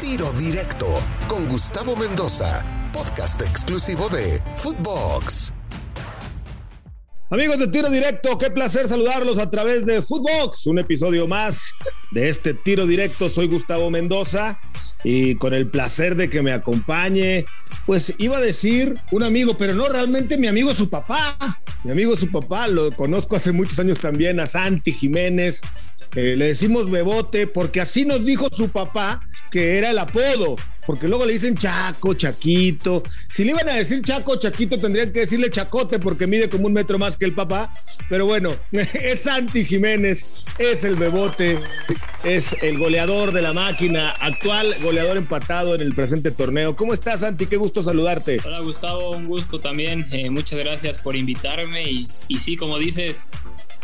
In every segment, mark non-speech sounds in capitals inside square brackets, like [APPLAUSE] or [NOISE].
Tiro Directo con Gustavo Mendoza, podcast exclusivo de Footbox. Amigos de Tiro Directo, qué placer saludarlos a través de Footbox, un episodio más de este Tiro Directo. Soy Gustavo Mendoza y con el placer de que me acompañe, pues iba a decir un amigo, pero no realmente mi amigo su papá. Mi amigo su papá, lo conozco hace muchos años también, a Santi Jiménez. Eh, le decimos Bebote porque así nos dijo su papá que era el apodo porque luego le dicen Chaco, Chaquito. Si le iban a decir Chaco, Chaquito, tendrían que decirle Chacote porque mide como un metro más que el papá. Pero bueno, [LAUGHS] es Santi Jiménez, es el bebote, es el goleador de la máquina, actual goleador empatado en el presente torneo. ¿Cómo estás, Santi? Qué gusto saludarte. Hola, Gustavo, un gusto también. Eh, muchas gracias por invitarme. Y, y sí, como dices,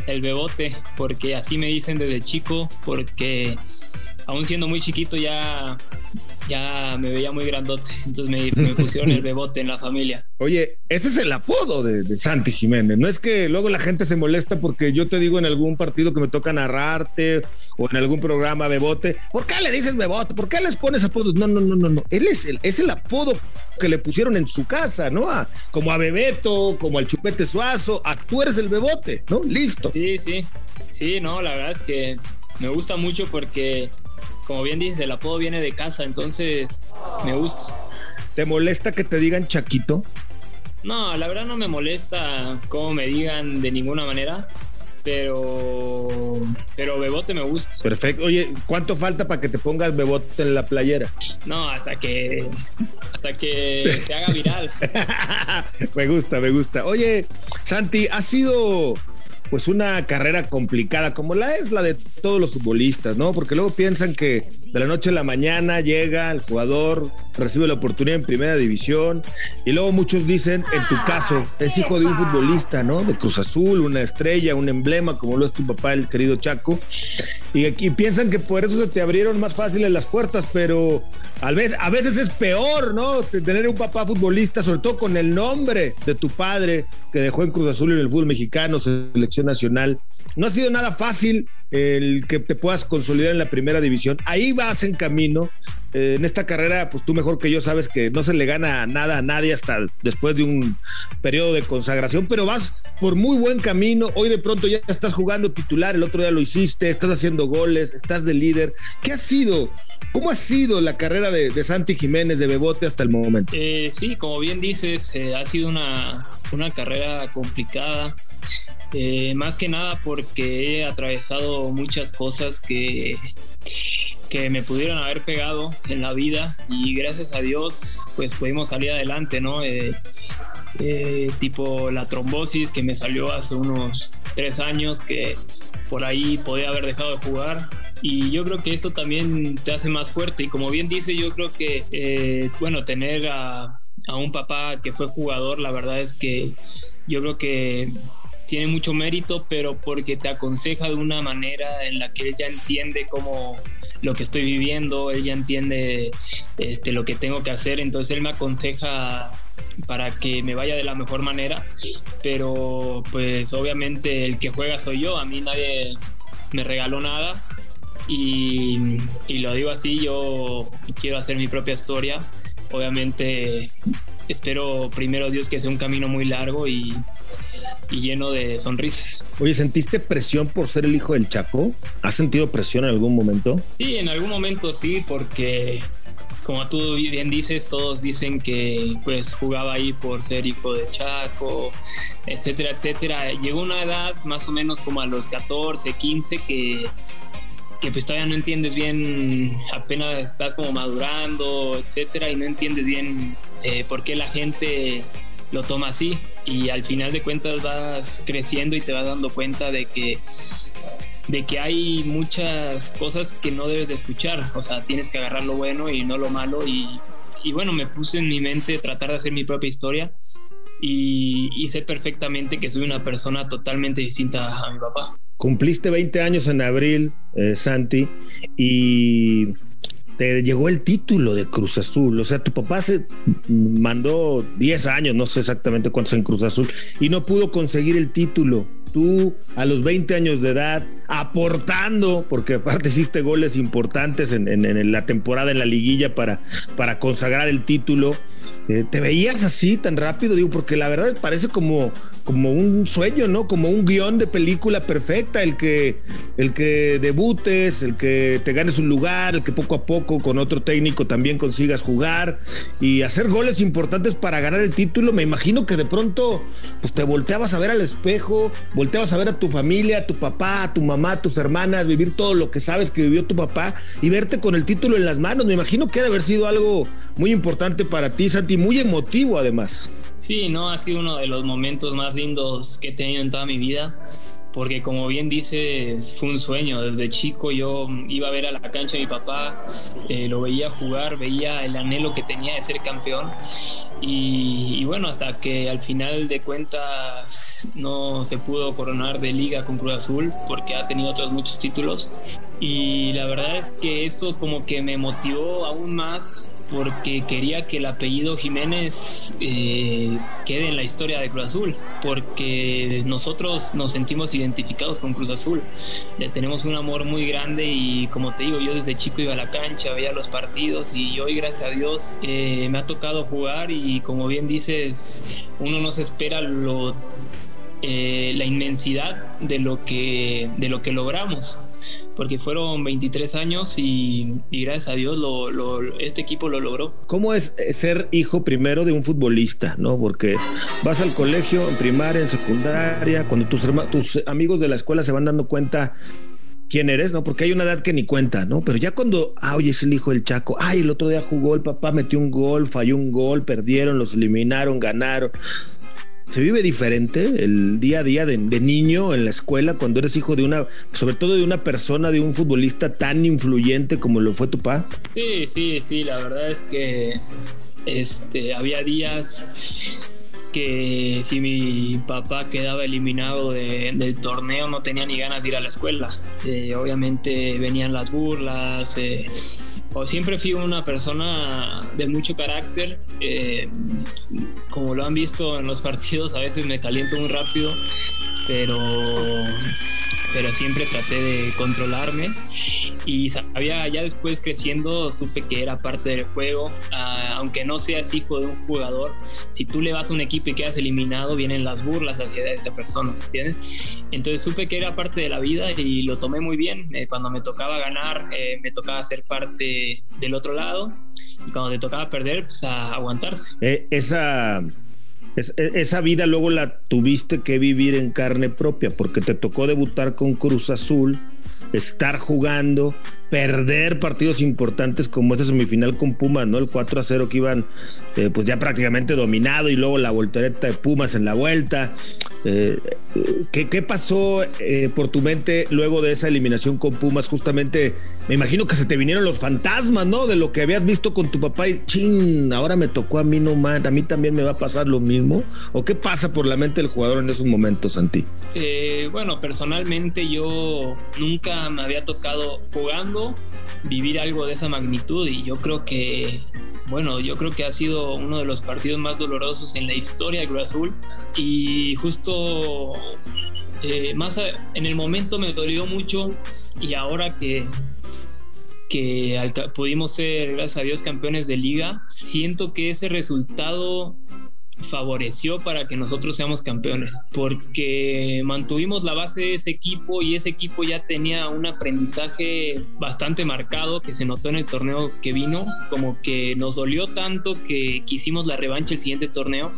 el bebote, porque así me dicen desde chico, porque aún siendo muy chiquito ya ya me veía muy grandote, entonces me, pusieron el bebote en la familia. Oye, ese es el apodo de, Santi Jiménez, no es que luego la gente se molesta porque yo te digo en algún partido que me toca narrarte o en algún programa bebote, ¿por qué le dices bebote? ¿Por qué les pones apodos? No, no, no, no, no, él es el, es el apodo que le pusieron en su casa, ¿no? como a Bebeto, como al Chupete Suazo, a tú eres el bebote, ¿no? Listo. Sí, sí, sí, no, la verdad es que me gusta mucho porque como bien dices, el apodo viene de casa, entonces me gusta. ¿Te molesta que te digan Chaquito? No, la verdad no me molesta cómo me digan de ninguna manera, pero pero Bebote me gusta. Perfecto. Oye, ¿cuánto falta para que te pongas Bebote en la playera? No, hasta que hasta que se haga viral. [LAUGHS] me gusta, me gusta. Oye, Santi, ha sido pues una carrera complicada como la es la de todos los futbolistas, ¿no? Porque luego piensan que de la noche a la mañana llega el jugador, recibe la oportunidad en primera división y luego muchos dicen, en tu caso, es hijo de un futbolista, ¿no? De Cruz Azul, una estrella, un emblema como lo es tu papá, el querido Chaco. Y, aquí piensan que por eso se te abrieron más fáciles las puertas, pero a veces, a veces es peor, ¿no? Tener un papá futbolista, sobre todo con el nombre de tu padre que dejó en Cruz Azul en el fútbol mexicano, selección nacional. No ha sido nada fácil el que te puedas consolidar en la primera división. Ahí vas en camino. Eh, en esta carrera, pues tú mejor que yo sabes que no se le gana nada a nadie hasta después de un periodo de consagración, pero vas por muy buen camino. Hoy de pronto ya estás jugando titular, el otro día lo hiciste, estás haciendo goles, estás de líder. ¿Qué ha sido? ¿Cómo ha sido la carrera de, Santi Jiménez de Bebote hasta el momento? Eh, sí, como bien dices, eh, ha sido una, una carrera complicada. Eh, más que nada porque he atravesado muchas cosas que, que me pudieron haber pegado en la vida y gracias a Dios pues pudimos salir adelante, ¿no? Eh, eh, tipo la trombosis que me salió hace unos tres años que por ahí podía haber dejado de jugar y yo creo que eso también te hace más fuerte y como bien dice yo creo que bueno tener a, a un papá que fue jugador la verdad es que yo creo que tiene mucho mérito, pero porque te aconseja de una manera en la que ella entiende cómo lo que estoy viviendo, ella entiende este, lo que tengo que hacer, entonces él me aconseja para que me vaya de la mejor manera, pero pues obviamente el que juega soy yo, a mí nadie me regaló nada y, y lo digo así, yo quiero hacer mi propia historia, obviamente espero primero Dios que sea un camino muy largo y, y lleno de sonrisas. Oye, ¿sentiste presión por ser el hijo del Chaco? ¿Has sentido presión en algún momento? Sí, en algún momento sí, porque como tú bien dices, todos dicen que pues jugaba ahí por ser hijo de Chaco, etcétera, etcétera. Llegó una edad más o menos como a los 14, 15 que que pues todavía no entiendes bien, apenas estás como madurando, etcétera, y no entiendes bien eh, por qué la gente lo toma así y al final de cuentas vas creciendo y te vas dando cuenta de que de que hay muchas cosas que no debes de escuchar, o sea, tienes que agarrar lo bueno y no lo malo y, bueno, me puse en mi mente tratar de hacer mi propia historia y, y sé perfectamente que soy una persona totalmente distinta a mi papá. Cumpliste 20 años en abril, eh, Santi, y te llegó el título de Cruz Azul. O sea, tu papá se mandó 10 años, no sé exactamente cuántos en Cruz Azul, y no pudo conseguir el título. tú a los 20 años de edad, aportando, porque aparte hiciste goles importantes en, la temporada en la liguilla para, para consagrar el título. Eh, ¿Te veías así tan rápido? Digo, porque la verdad parece como, como un sueño, ¿no? Como un guion de película perfecta, el que, el que debutes, el que te ganes un lugar, el que poco a poco con otro técnico también consigas jugar y hacer goles importantes para ganar el título. Me imagino que de pronto pues, te volteabas a ver al espejo, volteabas a ver a tu familia, a tu papá, a tu mamá, a tus hermanas, vivir todo lo que sabes que vivió tu papá y verte con el título en las manos. Me imagino que ha de haber sido algo muy importante para ti, Santi, muy emotivo además. Sí, no, ha sido uno de los momentos más lindos que he tenido en toda mi vida porque como bien dices, fue un sueño. Desde chico yo iba a ver a la cancha de mi papá, eh, lo veía jugar, veía el anhelo que tenía de ser campeón. Y, bueno, hasta que al final de cuentas no se pudo coronar de liga con Cruz Azul, porque ha tenido otros muchos títulos. Y la verdad es que eso como que me motivó aún más porque quería que el apellido Jiménez eh, quede en la historia de Cruz Azul, porque nosotros nos sentimos identificados con Cruz Azul, le tenemos un amor muy grande y como te digo, yo desde chico iba a la cancha, veía los partidos y hoy gracias a Dios eh, me ha tocado jugar y como bien dices, uno no se espera lo, eh, la inmensidad de lo que, de lo que logramos porque fueron 23 años y, gracias a Dios este equipo lo logró. ¿Cómo es eh, ser hijo primero de un futbolista? ¿no? Porque vas al colegio, en primaria, en secundaria, cuando tus, tus amigos de la escuela se van dando cuenta quién eres, ¿no? Porque hay una edad que ni cuenta, ¿no? Pero ya cuando, ah, oye, es el hijo del Chaco, ay, el otro día jugó, el papá metió un gol, falló un gol, perdieron, los eliminaron, ganaron se vive diferente el día a día de, niño en la escuela cuando eres hijo de una, sobre todo de una persona, de un futbolista tan influyente como lo fue tu papá? Sí, sí, sí, la verdad es que este, había días que si mi papá quedaba eliminado del torneo no tenía ni ganas de ir a la escuela. Eh, obviamente venían las burlas. Eh, o siempre fui una persona de mucho carácter. Eh, como lo han visto en los partidos, a veces me caliento muy rápido, pero pero siempre traté de controlarme. Y sabía ya después creciendo supe que era parte del juego. Ah, aunque no seas hijo de un jugador si tú le vas a un equipo y quedas eliminado vienen las burlas hacia esa persona ¿entiendes? entonces supe que era parte de la vida y lo tomé muy bien. Eh, cuando me tocaba ganar eh, me tocaba ser parte del otro lado. Y cuando te tocaba perder pues a aguantarse. Eh, esa e, esa vida luego la tuviste que vivir en carne propia porque te tocó debutar con Cruz Azul, estar jugando, perder partidos importantes como esa semifinal con Pumas, ¿no? El 4 a 0 que iban eh, pues ya prácticamente dominado y luego la voltereta de Pumas en la vuelta. Eh, ¿qué, pasó eh, por tu mente luego de esa eliminación con Pumas? Justamente, me imagino que se te vinieron los fantasmas, ¿no? De lo que habías visto con tu papá y, chin, ahora me tocó a mí nomás, a mí también me va a pasar lo mismo. ¿O qué pasa por la mente del jugador en esos momentos, Santi? bueno, personalmente yo nunca me había tocado jugando vivir algo de esa magnitud y yo creo que bueno, yo creo que ha sido uno de los partidos más dolorosos en la historia de Cruz y justo eh, más en el momento me dolió mucho y ahora que que pudimos ser, gracias a Dios, campeones de liga, siento que ese resultado favoreció para que nosotros seamos campeones, porque mantuvimos la base de ese equipo y ese equipo ya tenía un aprendizaje bastante marcado que se notó en el torneo que vino, como que nos dolió tanto que quisimos la revancha el siguiente torneo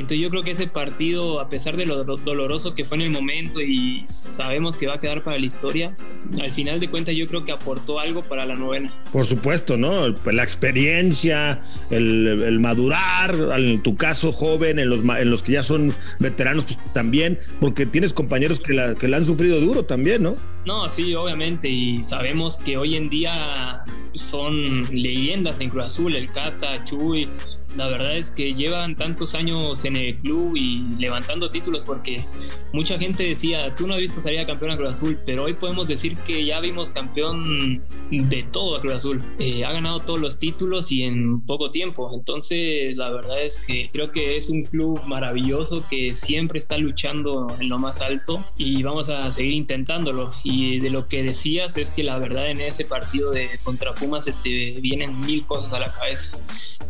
entonces yo creo que ese partido, a pesar de lo doloroso que fue en el momento y sabemos que va a quedar para la historia, al final de cuentas yo creo que aportó algo para la novena. Por supuesto, ¿no? La experiencia, el, madurar, en tu caso joven, en los, en los que ya son veteranos, pues también, porque tienes compañeros que la, que la han sufrido duro también, ¿no? No, sí, obviamente, y sabemos que hoy en día son leyendas en Cruz Azul, el Cata, Chuy, la verdad es que llevan tantos años en el club y levantando títulos porque mucha gente decía, tú no has visto salir a campeón a Cruz Azul, pero hoy podemos decir que ya vimos campeón de todo a Cruz Azul. Eh, ha ganado todos los títulos y en poco tiempo. Entonces, la verdad es que creo que es un club maravilloso que siempre está luchando en lo más alto y vamos a seguir intentándolo. Y de lo que decías es que la verdad en ese partido de contra Pumas se te vienen mil cosas a la cabeza.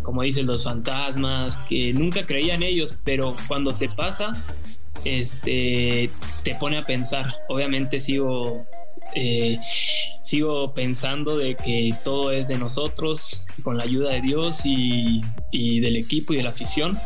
Como dicen los fantasmas, que nunca creía en ellos, pero cuando te pasa, este, te pone a pensar. Obviamente sigo eh, sigo pensando de que todo es de nosotros, con la ayuda de Dios y, y, del equipo y de la afición,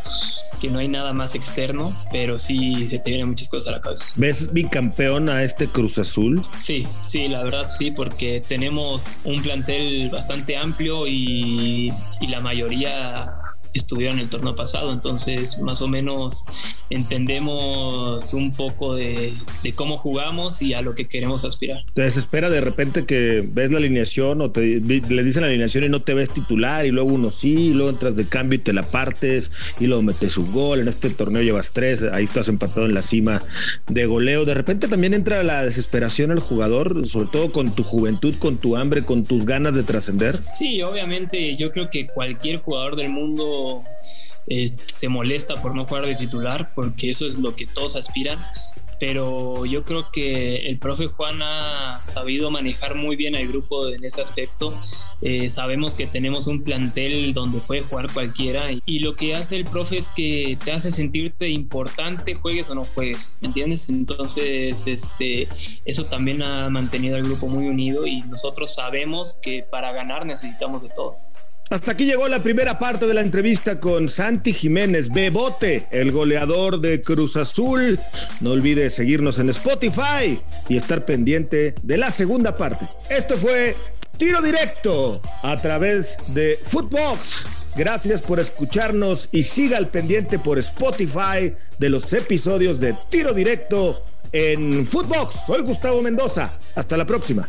que no hay nada más externo, pero sí se te vienen muchas cosas a la cabeza. ¿Ves bicampeón a este Cruz Azul? Sí, sí, la verdad sí, porque tenemos un plantel bastante amplio y, y la mayoría estuvieron en el torneo pasado, entonces más o menos entendemos un poco de, cómo jugamos y a lo que queremos aspirar. ¿Te desespera de repente que ves la alineación o te les dicen la alineación y no te ves titular y luego uno sí, y luego entras de cambio y te la partes y luego metes un gol, en este torneo llevas tres, ahí estás empatado en la cima de goleo, de repente también entra la desesperación el jugador, sobre todo con tu juventud, con tu hambre, con tus ganas de trascender. Sí, obviamente yo creo que cualquier jugador del mundo se molesta por no jugar de titular, porque eso es lo que todos aspiran. Pero yo creo que el profe Juan ha sabido manejar muy bien al grupo en ese aspecto. Eh, sabemos que tenemos un plantel donde puede jugar cualquiera y lo que hace el profe es que te hace sentirte importante, juegues o no juegues, ¿me entiendes? Entonces, este, eso también ha mantenido al grupo muy unido y nosotros sabemos que para ganar necesitamos de todo. Hasta aquí llegó la primera parte de la entrevista con Santi Jiménez Bebote, el goleador de Cruz Azul. No olvides seguirnos en Spotify y estar pendiente de la segunda parte. Esto fue Tiro Directo a través de Footbox. Gracias por escucharnos y siga al pendiente por Spotify de los episodios de Tiro Directo en Footbox. Soy Gustavo Mendoza. Hasta la próxima.